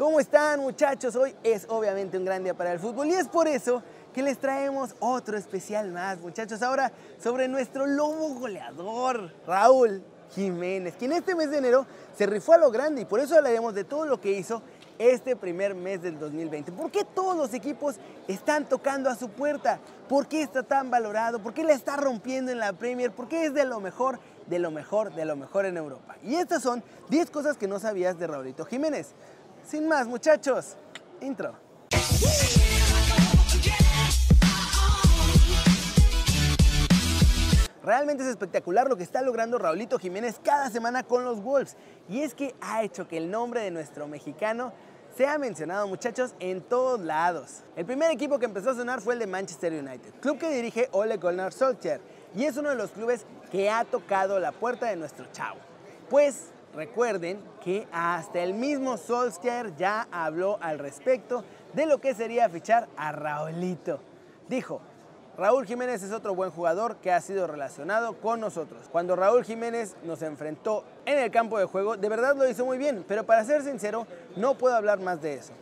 ¿Cómo están muchachos? Hoy es obviamente un gran día para el fútbol y es por eso que les traemos otro especial más muchachos. Ahora sobre nuestro lobo goleador, Raúl Jiménez, quien este mes de enero se rifó a lo grande y por eso hablaremos de todo lo que hizo este primer mes del 2020. ¿Por qué todos los equipos están tocando a su puerta? ¿Por qué está tan valorado? ¿Por qué le está rompiendo en la Premier? ¿Por qué es de lo mejor, de lo mejor, de lo mejor en Europa? Y estas son 10 cosas que no sabías de Raulito Jiménez. Sin más, muchachos, intro. Realmente es espectacular lo que está logrando Raulito Jiménez cada semana con los Wolves. Y es que ha hecho que el nombre de nuestro mexicano sea mencionado, muchachos, en todos lados. El primer equipo que empezó a sonar fue el de Manchester United, club que dirige Ole Gunnar Solskjaer. Y es uno de los clubes que ha tocado la puerta de nuestro chavo. Pues recuerden que hasta el mismo Solskjaer ya habló al respecto de lo que sería fichar a Raulito. Dijo, Raúl Jiménez es otro buen jugador que ha sido relacionado con nosotros. Cuando Raúl Jiménez nos enfrentó en el campo de juego, de verdad lo hizo muy bien, pero para ser sincero, no puedo hablar más de eso.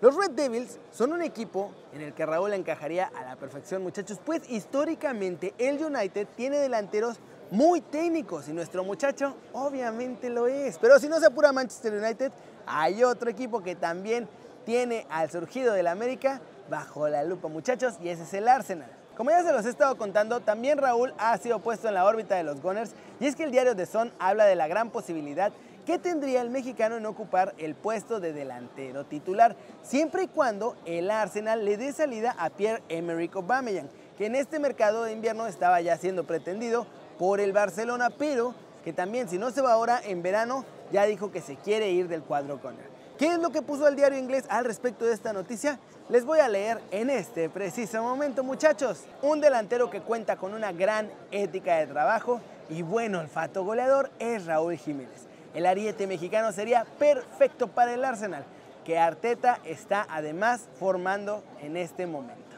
Los Red Devils son un equipo en el que Raúl encajaría a la perfección, muchachos, pues históricamente el United tiene delanteros muy técnicos y nuestro muchacho obviamente lo es. Pero si no se apura Manchester United, hay otro equipo que también tiene al surgido del América bajo la lupa, muchachos, y ese es el Arsenal. Como ya se los he estado contando, también Raúl ha sido puesto en la órbita de los Gunners y es que el diario The Sun habla de la gran posibilidad que tendría el mexicano en ocupar el puesto de delantero titular, siempre y cuando el Arsenal le dé salida a Pierre-Emerick Aubameyang, que en este mercado de invierno estaba ya siendo pretendido por el Barcelona, pero que también si no se va ahora en verano ya dijo que se quiere ir del cuadro Gunner. ¿Qué es lo que puso el diario inglés al respecto de esta noticia? Les voy a leer en este preciso momento, muchachos. Un delantero que cuenta con una gran ética de trabajo y buen olfato goleador es Raúl Jiménez. El ariete mexicano sería perfecto para el Arsenal, que Arteta está además formando en este momento.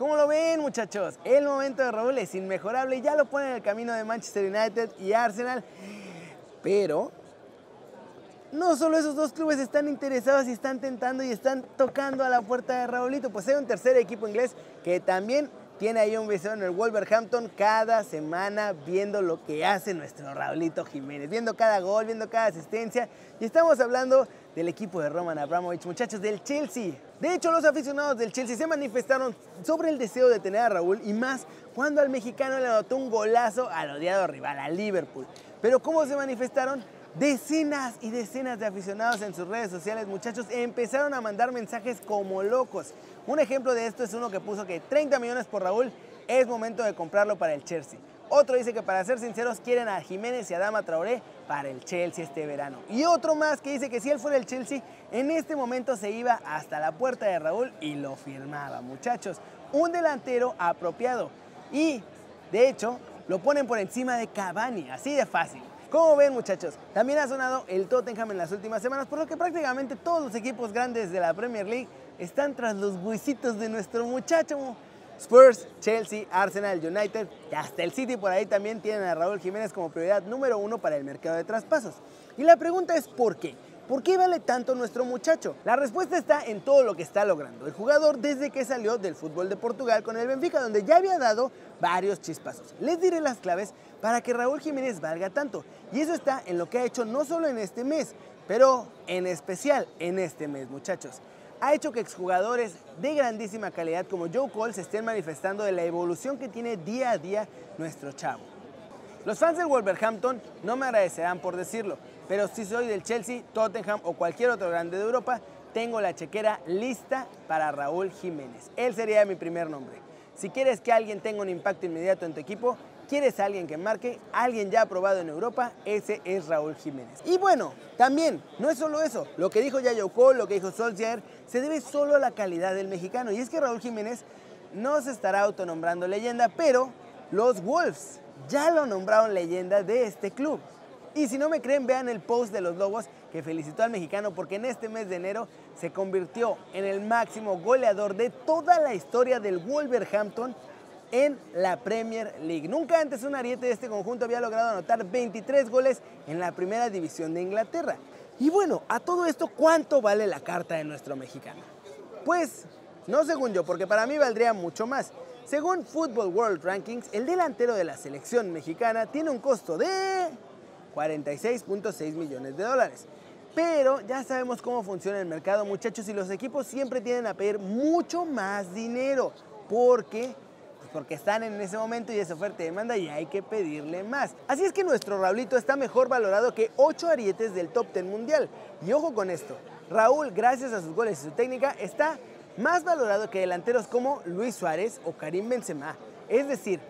¿Cómo lo ven muchachos? El momento de Raúl es inmejorable y ya lo pone en el camino de Manchester United y Arsenal. Pero no solo esos dos clubes están interesados y están tentando y están tocando a la puerta de Raulito, pues hay un tercer equipo inglés que también tiene ahí un visor en el Wolverhampton cada semana viendo lo que hace nuestro Raulito Jiménez, viendo cada gol, viendo cada asistencia. Y estamos hablando del equipo de Roman Abramovich, muchachos del Chelsea. De hecho, los aficionados del Chelsea se manifestaron sobre el deseo de tener a Raúl y más cuando al mexicano le anotó un golazo al odiado rival, a Liverpool. Pero ¿cómo se manifestaron? Decenas y decenas de aficionados en sus redes sociales, muchachos, empezaron a mandar mensajes como locos. Un ejemplo de esto es uno que puso que 30 millones por Raúl es momento de comprarlo para el Chelsea. Otro dice que para ser sinceros quieren a Jiménez y a Dama Traoré para el Chelsea este verano. Y otro más que dice que si él fuera el Chelsea, en este momento se iba hasta la puerta de Raúl y lo firmaba, muchachos. Un delantero apropiado. Y, de hecho, lo ponen por encima de Cavani, así de fácil. Como ven muchachos, también ha sonado el Tottenham en las últimas semanas, por lo que prácticamente todos los equipos grandes de la Premier League están tras los huesitos de nuestro muchacho. Spurs, Chelsea, Arsenal, United y hasta el City por ahí también tienen a Raúl Jiménez como prioridad número uno para el mercado de traspasos. Y la pregunta es ¿por qué? ¿Por qué vale tanto nuestro muchacho? La respuesta está en todo lo que está logrando el jugador desde que salió del fútbol de Portugal con el Benfica, donde ya había dado varios chispazos. Les diré las claves para que Raúl Jiménez valga tanto. Y eso está en lo que ha hecho no solo en este mes, pero en especial en este mes, muchachos. Ha hecho que exjugadores de grandísima calidad como Joe Cole se estén manifestando de la evolución que tiene día a día nuestro chavo. Los fans del Wolverhampton no me agradecerán por decirlo, pero si soy del Chelsea, Tottenham o cualquier otro grande de Europa, tengo la chequera lista para Raúl Jiménez. Él sería mi primer nombre. Si quieres que alguien tenga un impacto inmediato en tu equipo, quieres a alguien que marque, alguien ya aprobado en Europa, ese es Raúl Jiménez. Y bueno, también, no es solo eso, lo que dijo Yayo Cole, lo que dijo Solskjaer, se debe solo a la calidad del mexicano. Y es que Raúl Jiménez no se estará autonombrando leyenda, pero los Wolves ya lo nombraron leyenda de este club. Y si no me creen, vean el post de los Lobos que felicitó al mexicano porque en este mes de enero se convirtió en el máximo goleador de toda la historia del Wolverhampton en la Premier League. Nunca antes un ariete de este conjunto había logrado anotar 23 goles en la primera división de Inglaterra. Y bueno, a todo esto, ¿cuánto vale la carta de nuestro mexicano? Pues, no según yo, porque para mí valdría mucho más. Según Football World Rankings, el delantero de la selección mexicana tiene un costo de 46.6 millones de dólares. Pero ya sabemos cómo funciona el mercado, muchachos, y los equipos siempre tienden a pedir mucho más dinero. Porque porque están en ese momento y es oferta y demanda y hay que pedirle más. Así es que nuestro Raulito está mejor valorado que 8 arietes del top 10 mundial. Y ojo con esto, Raúl, gracias a sus goles y su técnica, está más valorado que delanteros como Luis Suárez o Karim Benzema. Es decir,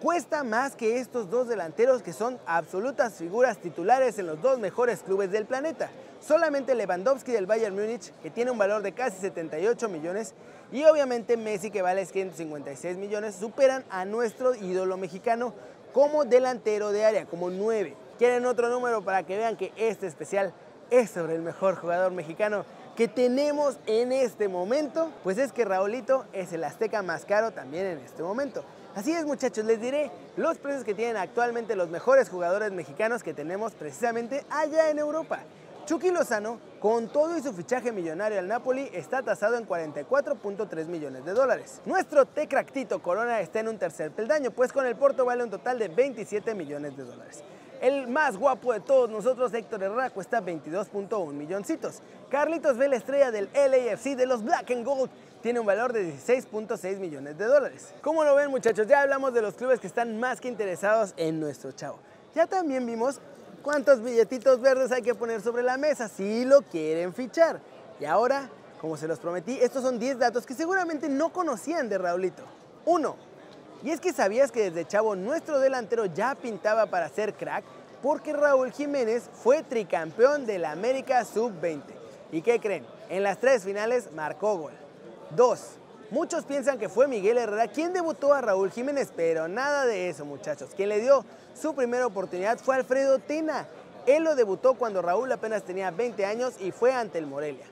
cuesta más que estos dos delanteros que son absolutas figuras titulares en los dos mejores clubes del planeta. Solamente Lewandowski del Bayern Múnich, que tiene un valor de casi 78 millones, y obviamente Messi, que vale 156 millones, superan a nuestro ídolo mexicano como delantero de área, como 9. ¿Quieren otro número para que vean que este especial es sobre el mejor jugador mexicano que tenemos en este momento? Pues es que Raulito es el azteca más caro también en este momento. Así es muchachos, les diré los precios que tienen actualmente los mejores jugadores mexicanos que tenemos precisamente allá en Europa. Chucky Lozano, con todo y su fichaje millonario al Napoli, está tasado en 44.3 millones de dólares. Nuestro Tecractito Corona está en un tercer peldaño, pues con el Porto vale un total de 27 millones de dólares. El más guapo de todos nosotros, Héctor Herrera, cuesta 22.1 milloncitos. Carlitos ve la estrella del LAFC de los Black and Gold. Tiene un valor de 16.6 millones de dólares. ¿Cómo lo ven muchachos? Ya hablamos de los clubes que están más que interesados en nuestro chavo. Ya también vimos cuántos billetitos verdes hay que poner sobre la mesa si lo quieren fichar. Y ahora, como se los prometí, estos son 10 datos que seguramente no conocían de Raulito. 1 y es que sabías que desde chavo nuestro delantero ya pintaba para ser crack porque Raúl Jiménez fue tricampeón de la América Sub-20. ¿Y qué creen? En las tres finales marcó gol. 2. Muchos piensan que fue Miguel Herrera quien debutó a Raúl Jiménez, pero nada de eso muchachos. Quien le dio su primera oportunidad fue Alfredo Tena. Él lo debutó cuando Raúl apenas tenía 20 años y fue ante el Morelia.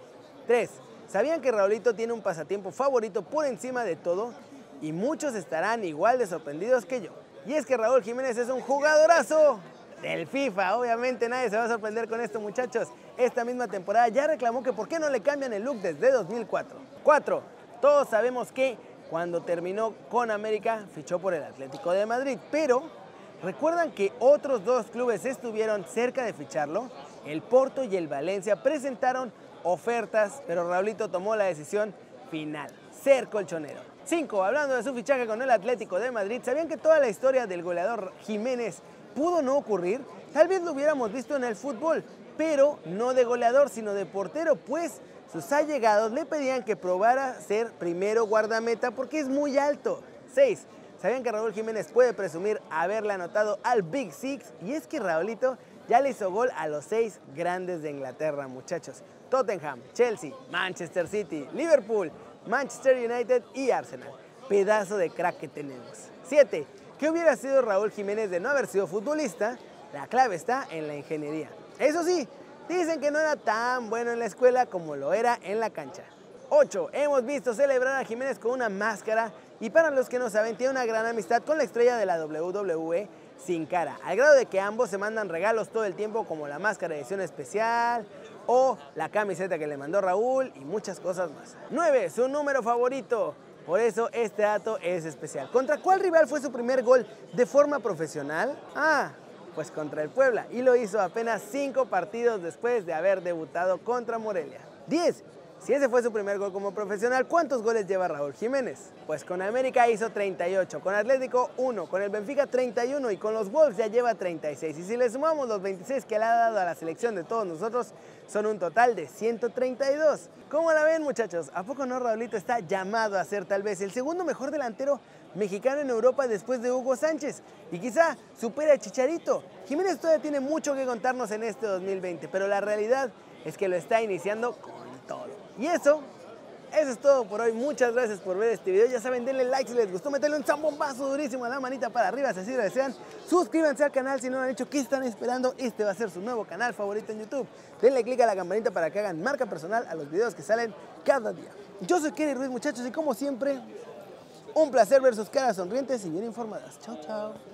3. ¿Sabían que Raulito tiene un pasatiempo favorito por encima de todo? y muchos estarán igual de sorprendidos que yo. Y es que Raúl Jiménez es un jugadorazo del FIFA. Obviamente nadie se va a sorprender con esto, muchachos. Esta misma temporada ya reclamó que por qué no le cambian el look desde 2004. 4. Todos sabemos que cuando terminó con América fichó por el Atlético de Madrid, pero ¿recuerdan que otros dos clubes estuvieron cerca de ficharlo? El Porto y el Valencia presentaron ofertas, pero Raulito tomó la decisión final, ser colchonero. 5. Hablando de su fichaje con el Atlético de Madrid, ¿sabían que toda la historia del goleador Jiménez pudo no ocurrir? Tal vez lo hubiéramos visto en el fútbol, pero no de goleador, sino de portero, pues sus allegados le pedían que probara ser primero guardameta porque es muy alto. 6. ¿Sabían que Raúl Jiménez puede presumir haberle anotado al Big Six? Y es que Raúlito ya le hizo gol a los seis grandes de Inglaterra, muchachos. Tottenham, Chelsea, Manchester City, Liverpool, Manchester United y Arsenal. Pedazo de crack que tenemos. 7. ¿Qué hubiera sido Raúl Jiménez de no haber sido futbolista? La clave está en la ingeniería. Eso sí, dicen que no era tan bueno en la escuela como lo era en la cancha. 8. Hemos visto celebrar a Jiménez con una máscara y para los que no saben, tiene una gran amistad con la estrella de la WWE sin cara, al grado de que ambos se mandan regalos todo el tiempo como la máscara de edición especial, o la camiseta que le mandó Raúl y muchas cosas más. 9. Su número favorito. Por eso este dato es especial. ¿Contra cuál rival fue su primer gol de forma profesional? Ah, pues contra el Puebla y lo hizo apenas 5 partidos después de haber debutado contra Morelia. 10. Si ese fue su primer gol como profesional, ¿cuántos goles lleva Raúl Jiménez? Pues con América hizo 38, con Atlético 1, con el Benfica 31 y con los Wolves ya lleva 36. Y si le sumamos los 26 que le ha dado a la selección de todos nosotros, son un total de 132. ¿Cómo la ven muchachos? ¿A poco no Raulito está llamado a ser tal vez el segundo mejor delantero mexicano en Europa después de Hugo Sánchez? Y quizá supera a Chicharito. Jiménez todavía tiene mucho que contarnos en este 2020, pero la realidad es que lo está iniciando con todo. Y eso, eso es todo por hoy. Muchas gracias por ver este video. Ya saben, denle like si les gustó, meterle un zambombazo durísimo a la manita para arriba si así lo desean. Suscríbanse al canal si no lo han hecho. ¿Qué están esperando? Este va a ser su nuevo canal favorito en YouTube. Denle click a la campanita para que hagan marca personal a los videos que salen cada día. Yo soy Kerry Ruiz, muchachos, y como siempre, un placer ver sus caras sonrientes y bien informadas. Chao, chao.